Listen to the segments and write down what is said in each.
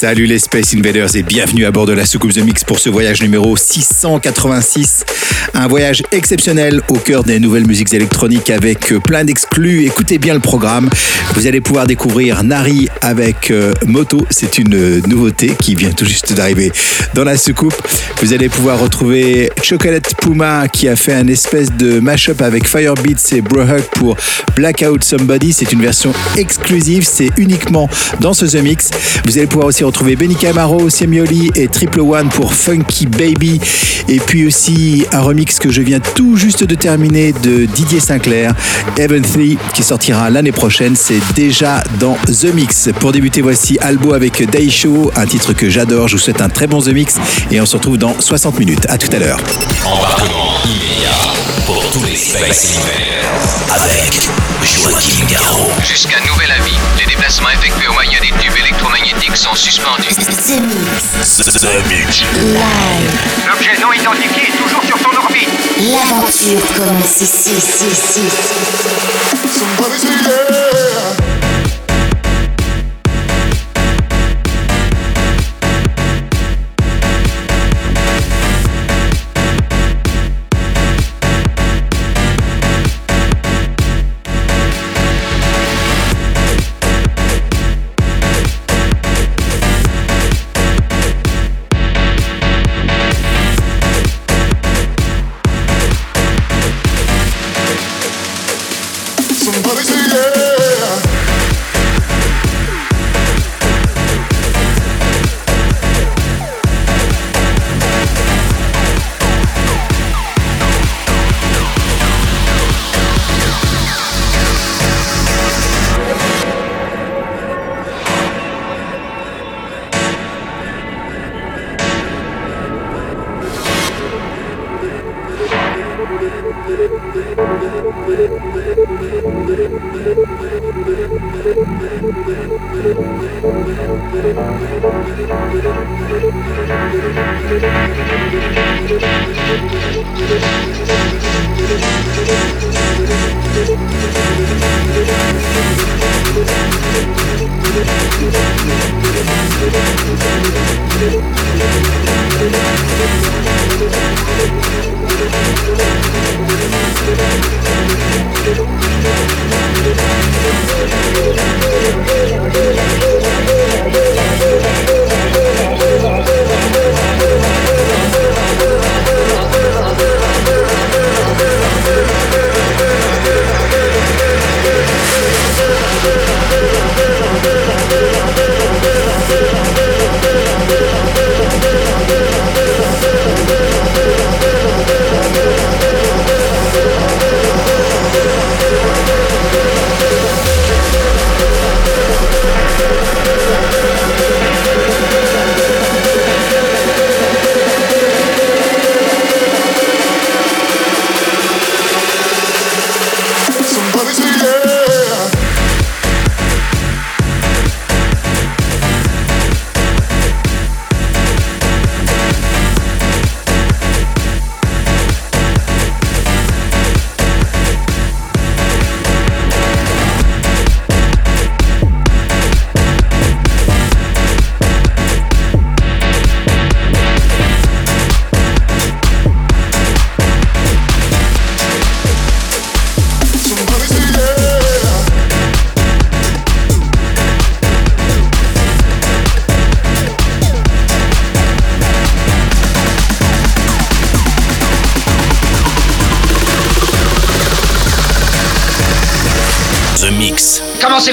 Salut les Space Invaders et bienvenue à bord de la soucoupe The Mix pour ce voyage numéro 686. Un voyage exceptionnel au cœur des nouvelles musiques électroniques avec plein d'exclus. Écoutez bien le programme. Vous allez pouvoir découvrir Nari avec euh, Moto. C'est une nouveauté qui vient tout juste d'arriver dans la soucoupe. Vous allez pouvoir retrouver Chocolate Puma qui a fait un espèce de mashup avec Firebeats et Brohug pour Blackout Somebody. C'est une version exclusive. C'est uniquement dans ce The Mix. Vous allez pouvoir aussi retrouver Benny Camaro, Semioli et Triple One pour Funky Baby. Et puis aussi un remix que je viens tout juste de terminer de Didier Sinclair, Heaven 3, qui sortira l'année prochaine. C'est déjà dans The Mix. Pour débuter, voici Albo avec Daisho, un titre que j'adore. Je vous souhaite un très bon The Mix et on se retrouve dans 60 minutes. À tout à l'heure. Embarquement immédiat pour tous les avec Joachim Garraud. Jusqu'à nouvel avis, les déplacements effectués au moyen des électromagnétiques sont suspendus. The Mix. The Mix. Live. L'objet non identifié est toujours sur son orbite. L'aventure commence ici, ici, ici.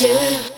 yeah.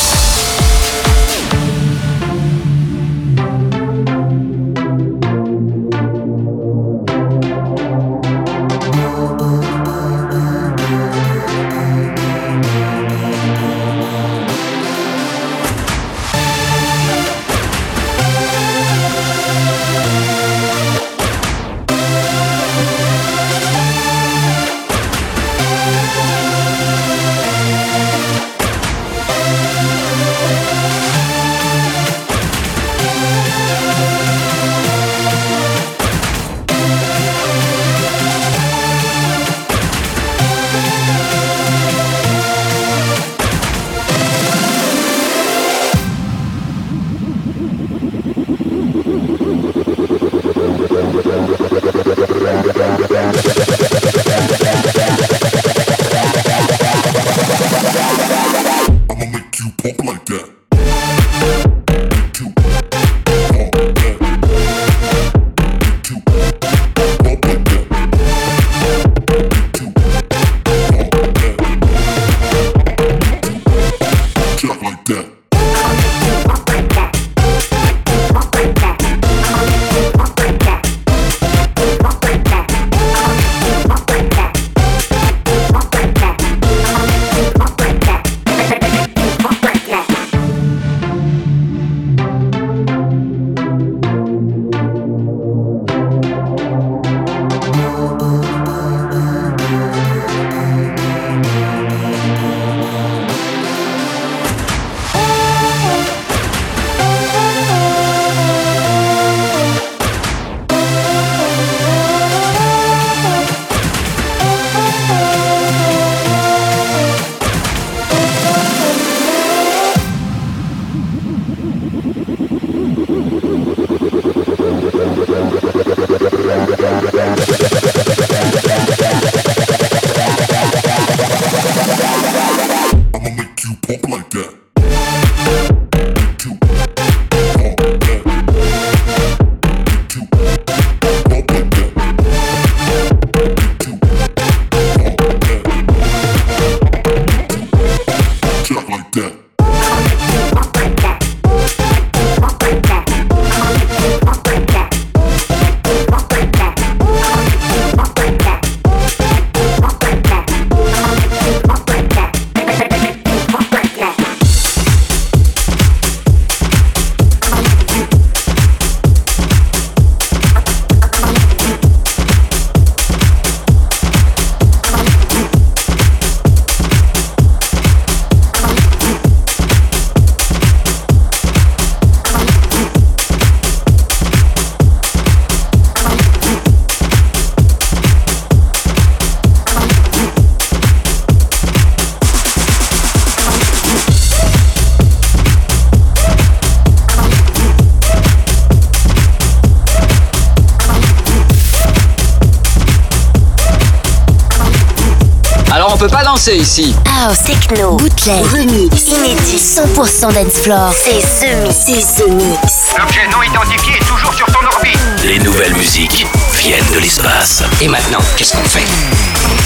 Danser ici. House, techno, bootleg, remix, inédit, 100% dance floor. C'est Mix. C'est The Mix. L'objet non identifié est toujours sur ton orbite. Les nouvelles musiques viennent de l'espace. Et maintenant, qu'est-ce qu'on fait?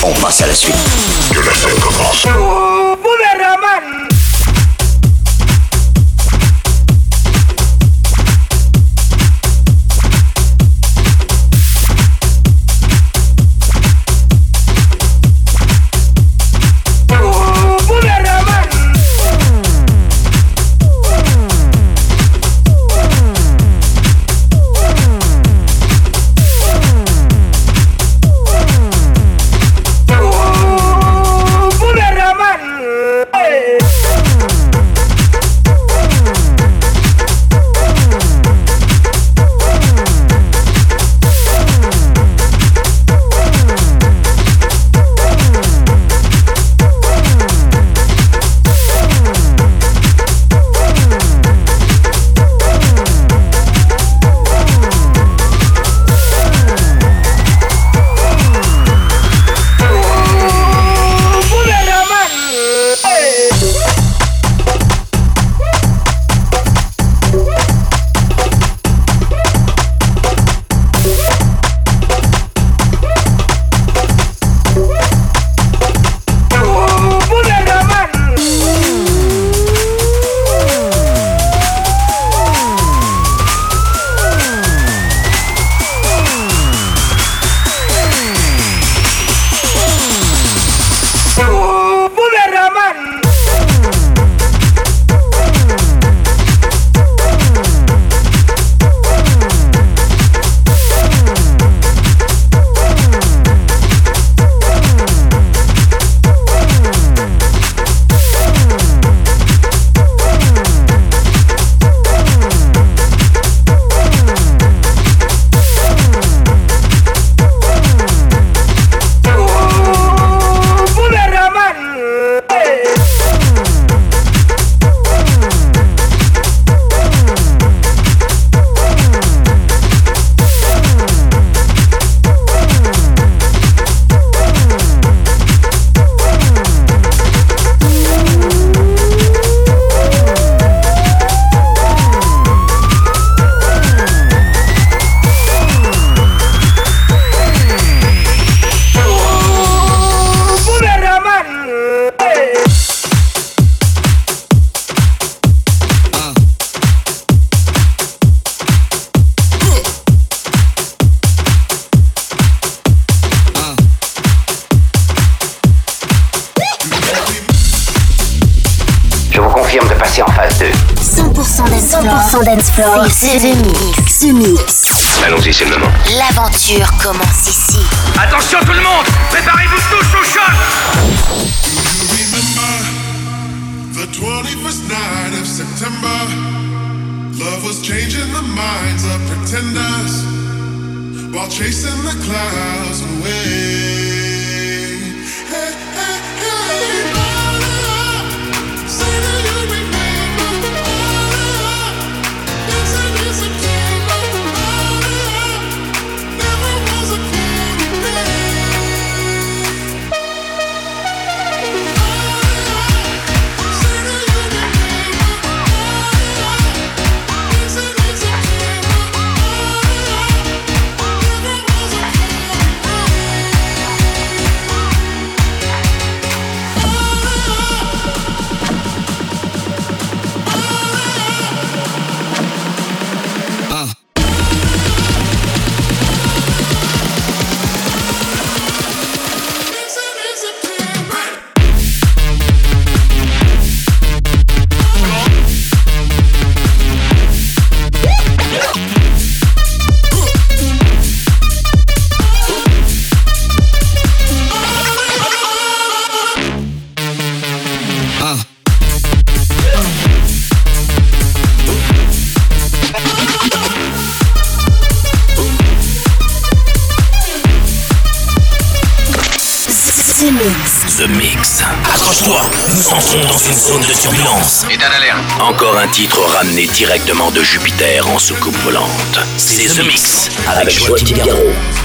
On passe à la suite. Que la scène commence. Floor. 100% dance floor. C'est The Mix. The Mix. Allons-y, c'est le moment. L'aventure commence ici. Attention tout le monde Préparez-vous tous au choc The 21st night of September, love was changing the minds of pretenders while chasing the clouds away. Encore un titre ramené directement de Jupiter en soucoupe volante. C'est The Mix avec Garraud. Hey,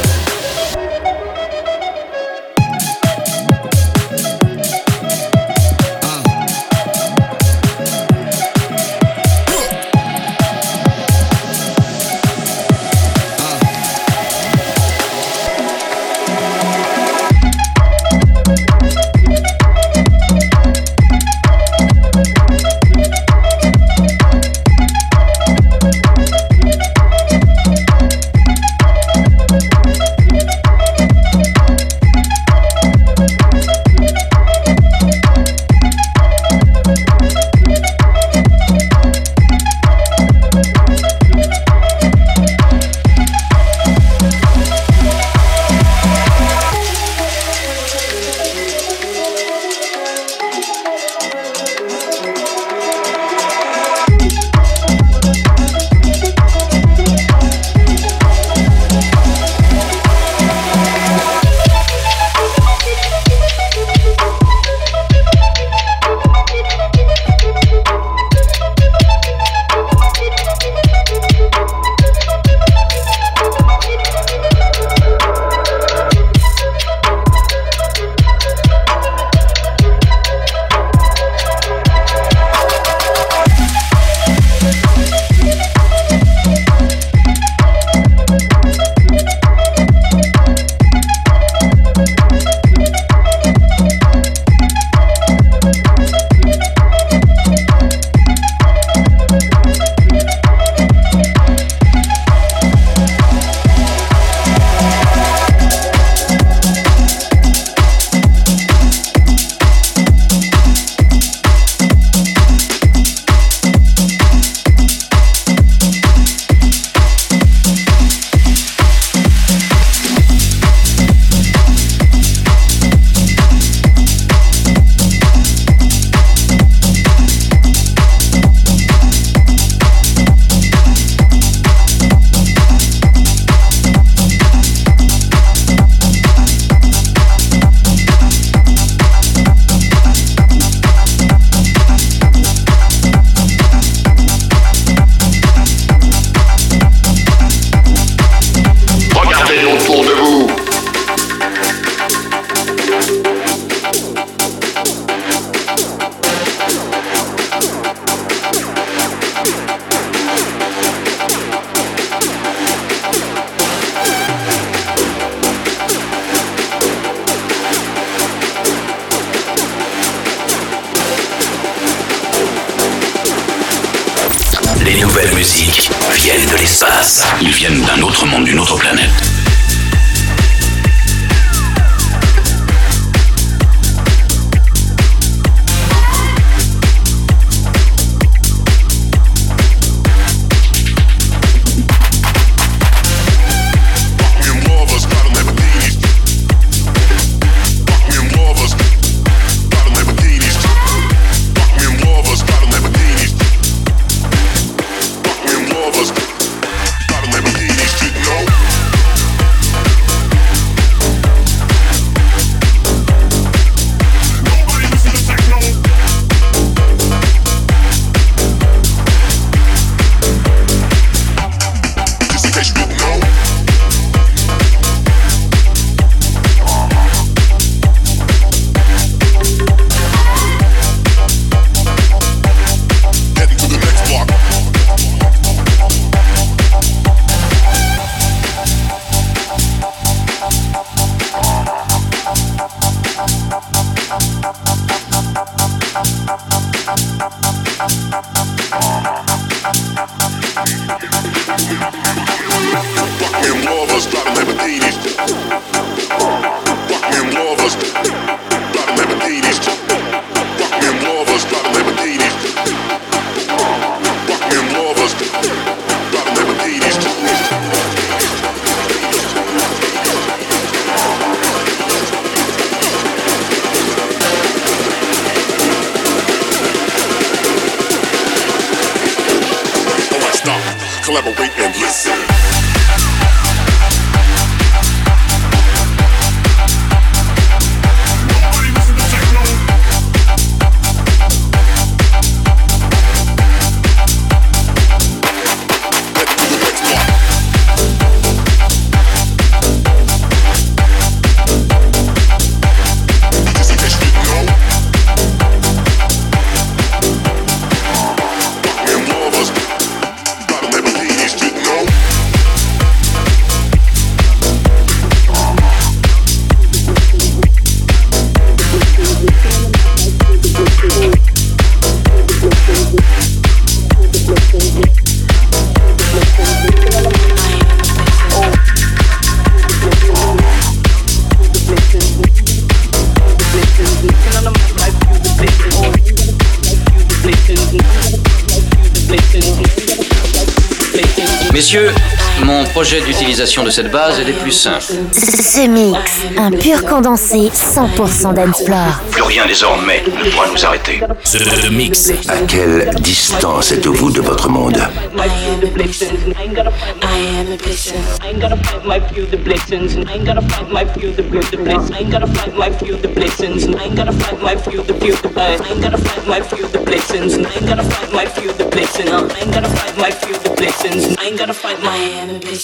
Projet d'utilisation de cette base est des plus simples. The Mix, un pur condensé 100% dancefloor. Plus rien désormais ne pourra nous arrêter. The Mix. À quelle distance êtes-vous de votre monde?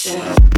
Session.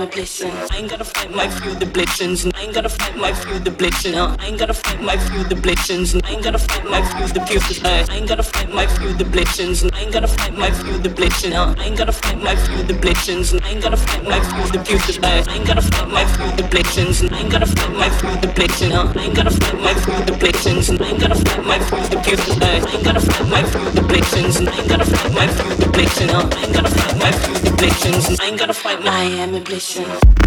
I ain't gotta fight my few the blessings. I ain't gotta fight my few the blessings. I ain't gotta fight my few the blessings. I ain't gotta fight my few the pupils. I ain't gotta fight my few the blessings. I ain't gotta fight my few the blessings. I ain't gotta fight my few the blessings. I ain't gotta fight my few the pupils. I ain't gotta fight my few the blessings. I ain't gotta fight my few the blessings. I ain't gotta fight my few the blessings. I ain't gotta fight my few the pupils. I ain't gotta fight my few the blessings. I ain't gotta fight my few the blessings. I ain't gotta fight my few the blessings. I ain't gotta fight my I am a blessing. Session.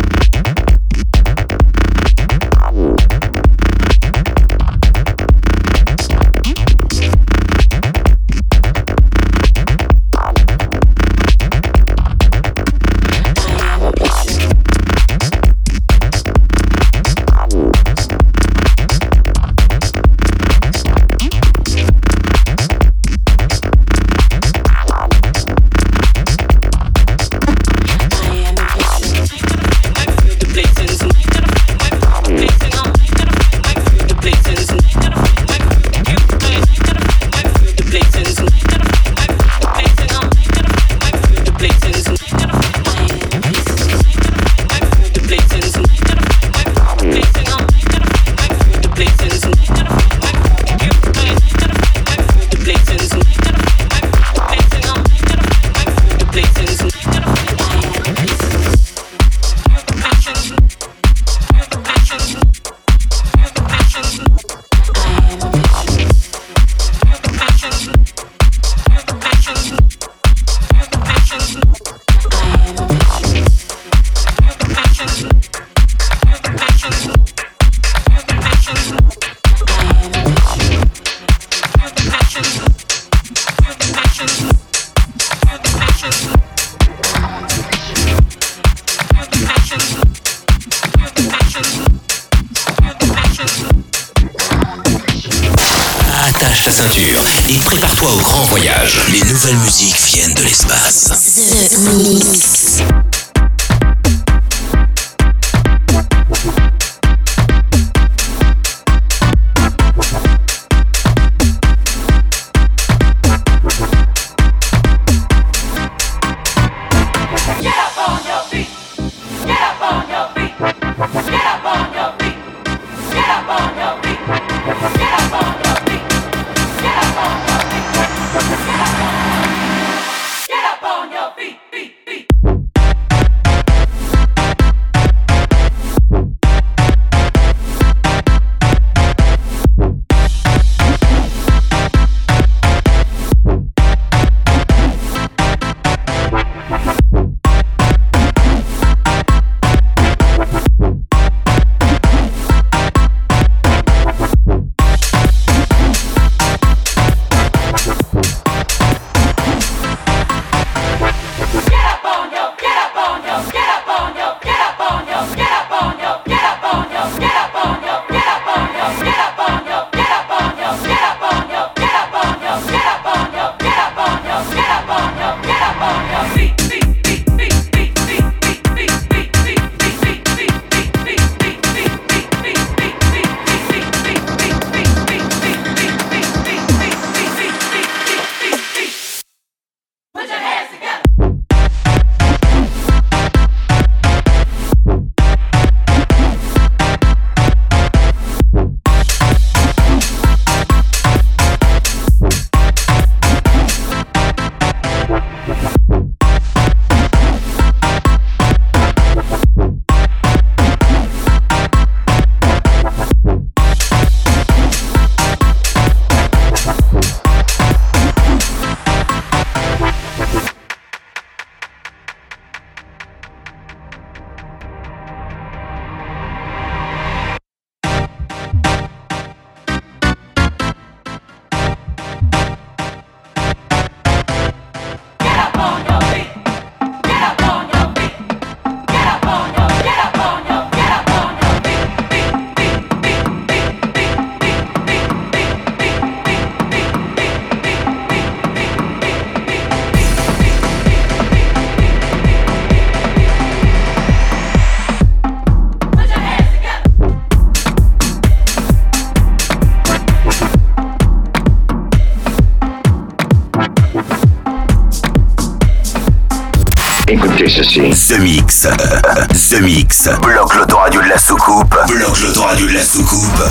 Ceci. The Mix. The Mix. Bloque l'autoradio de la soucoupe. Bloque l'autoradio de la soucoupe.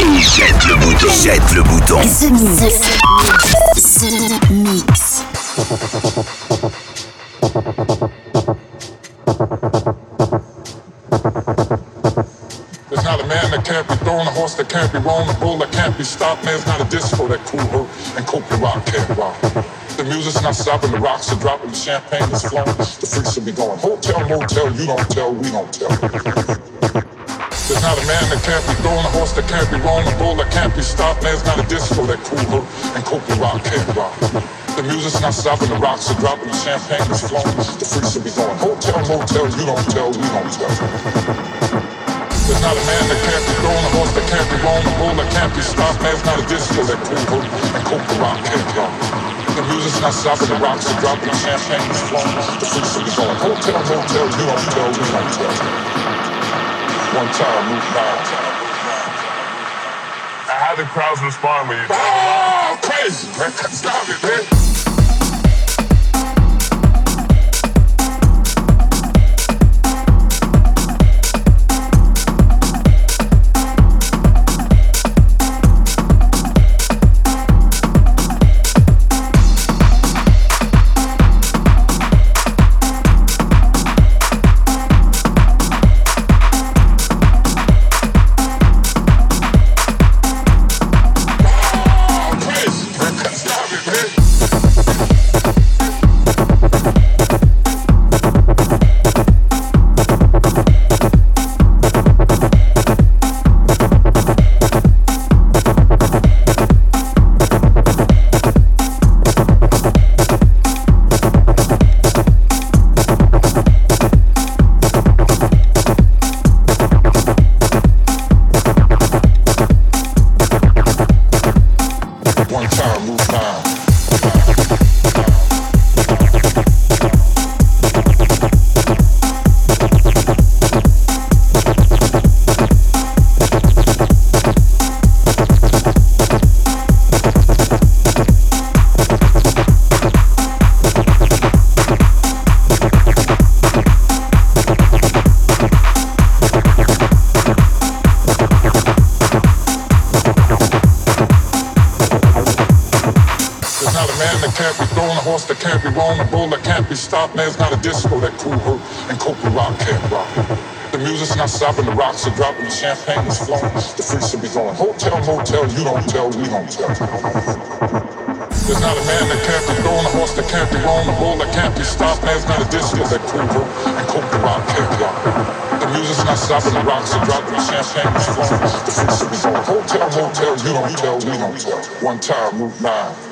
Et jette le bouton. Jette le bouton. The Mix. The Mix. There's not a man that can't be thrown, a horse that can't be a bull that can't be stopped. There's not a disco that cool and Copley Rock can't rock. The music's not stopping, the rocks are dropping, the champagne is flowing, the freaks should be going. Hotel, motel, you don't tell, we don't tell. There's not a man that can't be thrown, a horse that can't be run, a bull that can't be stopped. There's not a disco that cooler and Copley Rock can't rock. The music's not stopping, the rocks are dropping, the champagne is flowing, the freaks should be going. Hotel, motel, you don't tell, we don't tell. There's not a man that can't be thrown, a horse that can't be run, a bull that can't be stopped. There's not a disco that cool her and Copley Rock can't rock. Music's not stopping, the rocks are dropping, the champagne is flowing, the will be going. Oh, Hotel, don't tell, we don't tell. One time, move nine. How the crowds respond when you Oh, crazy, man. Stop it, man. Champagne is flowing, the freaks will be going. Hotel, motel, you don't tell, we don't tell. There's not a man that can't be thrown, a horse that can't be run, a bull that can't be stopped. There's not a disco that cool her and Copley Rock can't rock. The music's not stopping, the rocks are dropping, the champagne is flowing, the freaks will be going. Hotel, motel, you don't tell, we don't tell. One time, move nine.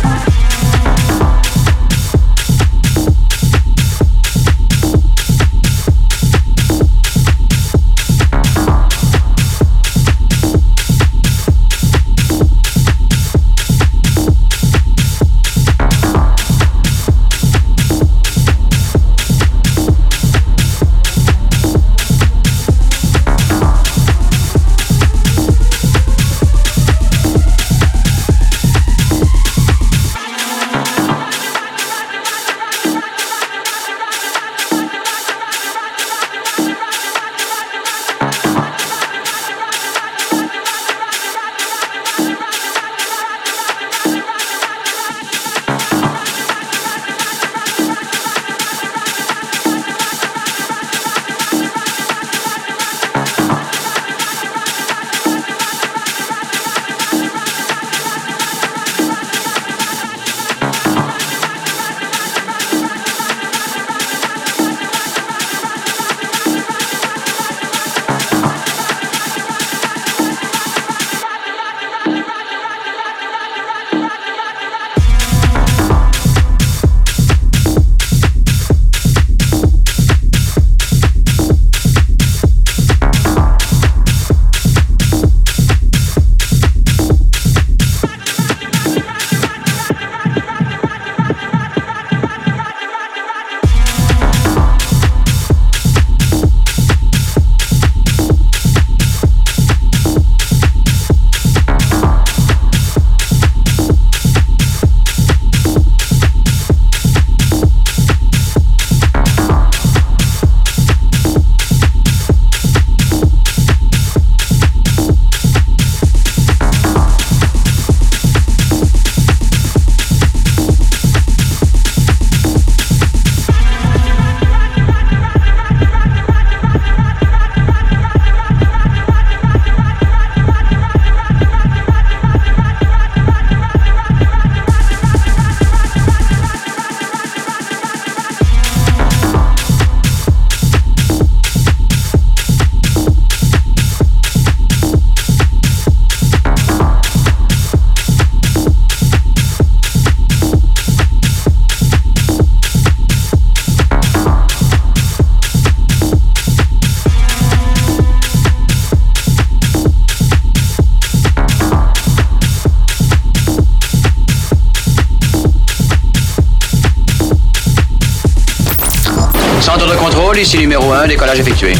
1, décollage effectué.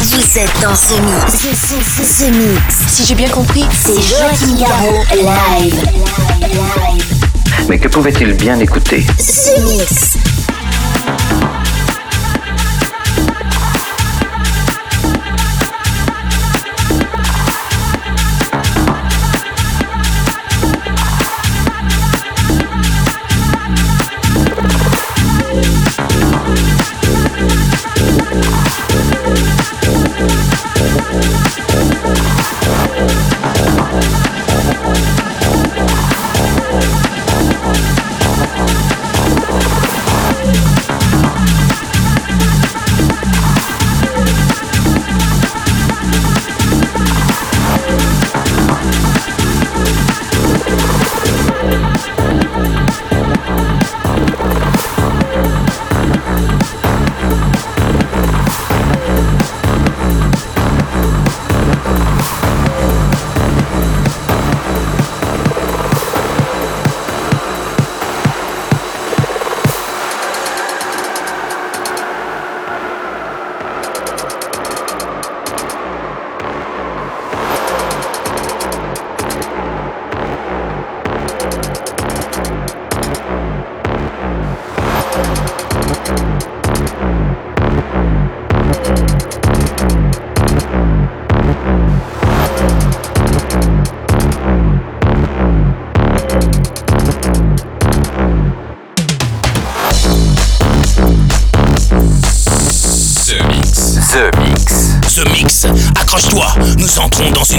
Vous êtes dans ce mix. Ce, mix. Si j'ai bien compris, C'est Joachim Garraud live. Mais que pouvait-il bien écouter? Ce mix.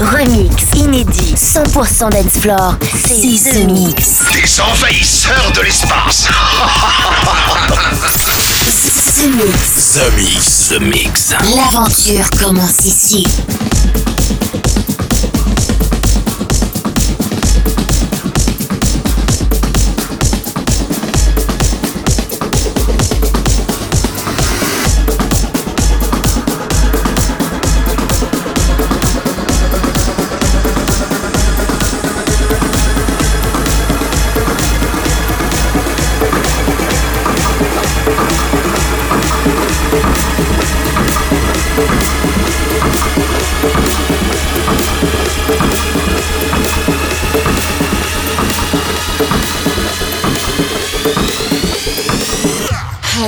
Remix, inédit, 100% dance floor. C'est The Mix. Des envahisseurs de l'espace. The Mix. The Mix. The Mix. L'aventure commence ici.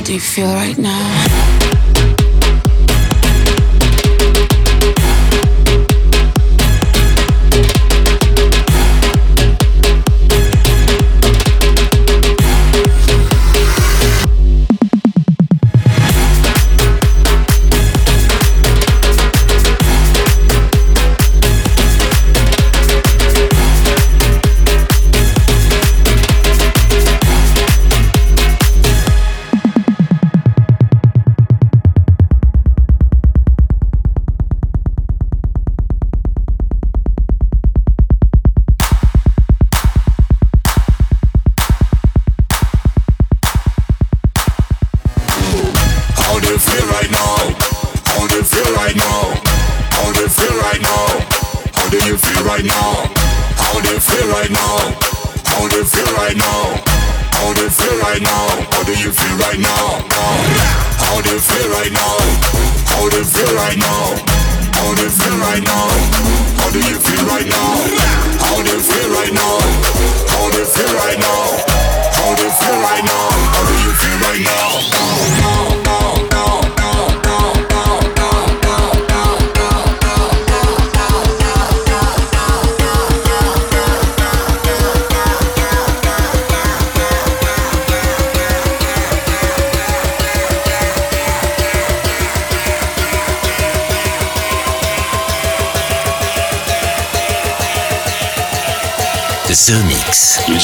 Do you feel right now?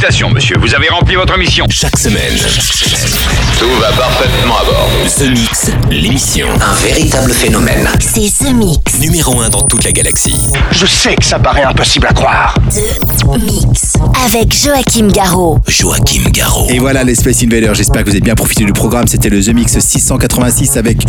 Félicitations, monsieur, vous avez rempli votre mission. Chaque semaine. Tout va parfaitement à bord. The Mix, l'émission. Un véritable phénomène. C'est The Mix. Numéro 1 dans toute la galaxie. Je sais que ça paraît impossible à croire. The Mix. Avec Joachim Garraud. Joachim Garraud. Et voilà les Space Invaders, j'espère que vous avez bien profité du programme. C'était le The Mix 686 avec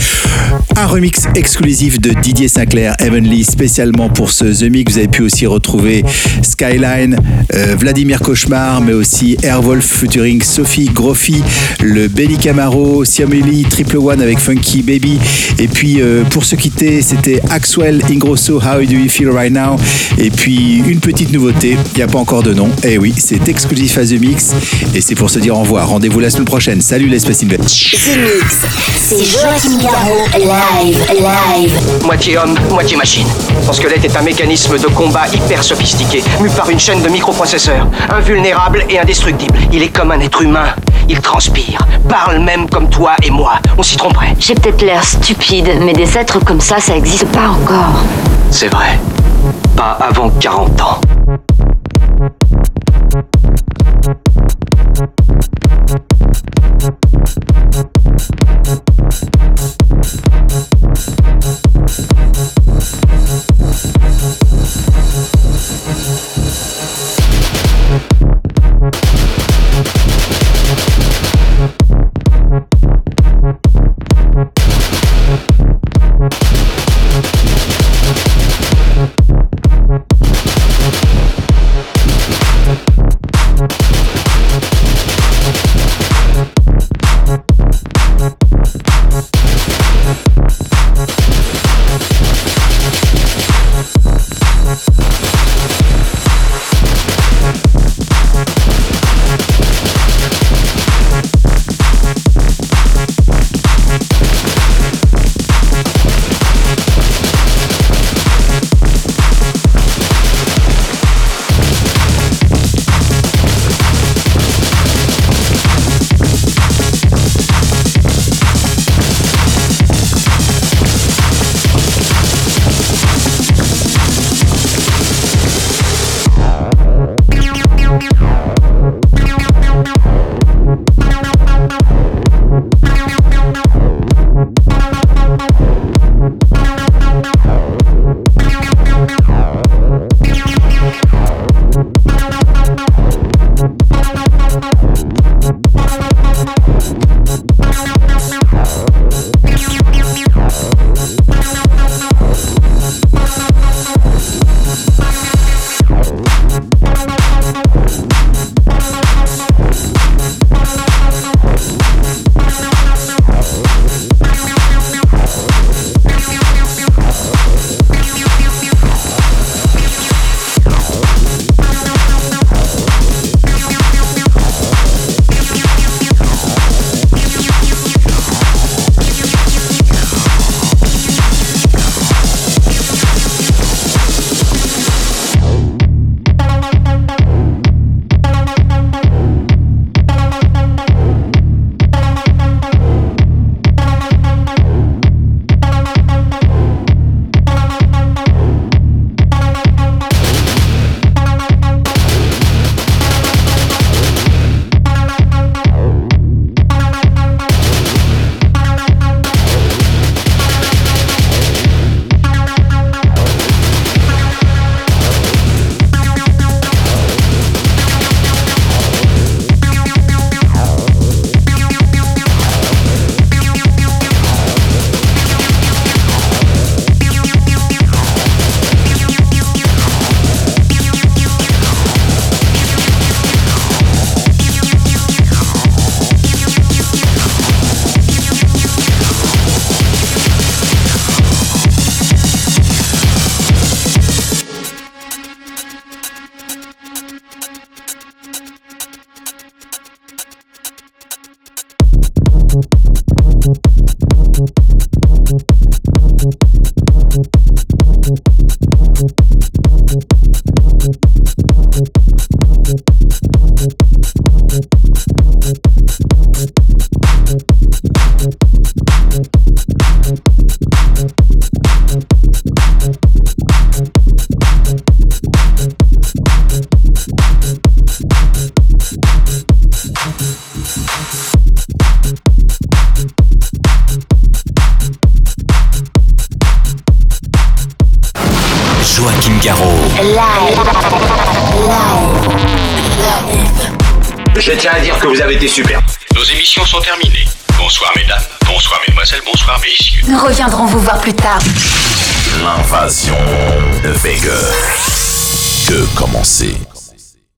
un remix exclusif de Didier Sinclair, Heavenly, spécialement pour ce The Mix. Vous avez pu aussi retrouver Skyline, euh, Vladimir Cauchemar, mais aussi Airwolf featuring Sophie Groffi, le Benny Camaro, Siameli, Triple One avec Funky Baby. Et puis euh, pour se quitter, c'était Axwell Ingrosso, How Do You Feel Right Now? Et puis une petite nouveauté, il n'y a pas encore de nom. Eh oui, c'est exclusif à The Mix. Et c'est pour se dire au revoir. Rendez-vous la semaine prochaine. Salut les Space Invaders. The Mix. C'est Joachim Garraud. Live, live. Moitié homme, moitié machine. Son squelette est un mécanisme de combat hyper sophistiqué, mu par une chaîne de microprocesseurs, invulnérable et indestructible. Il est comme un être humain. Il transpire, parle même comme toi et moi. On s'y tromperait. J'ai peut-être l'air stupide, mais des êtres comme ça, ça existe pas encore. C'est vrai. Pas avant 40 ans. Capital.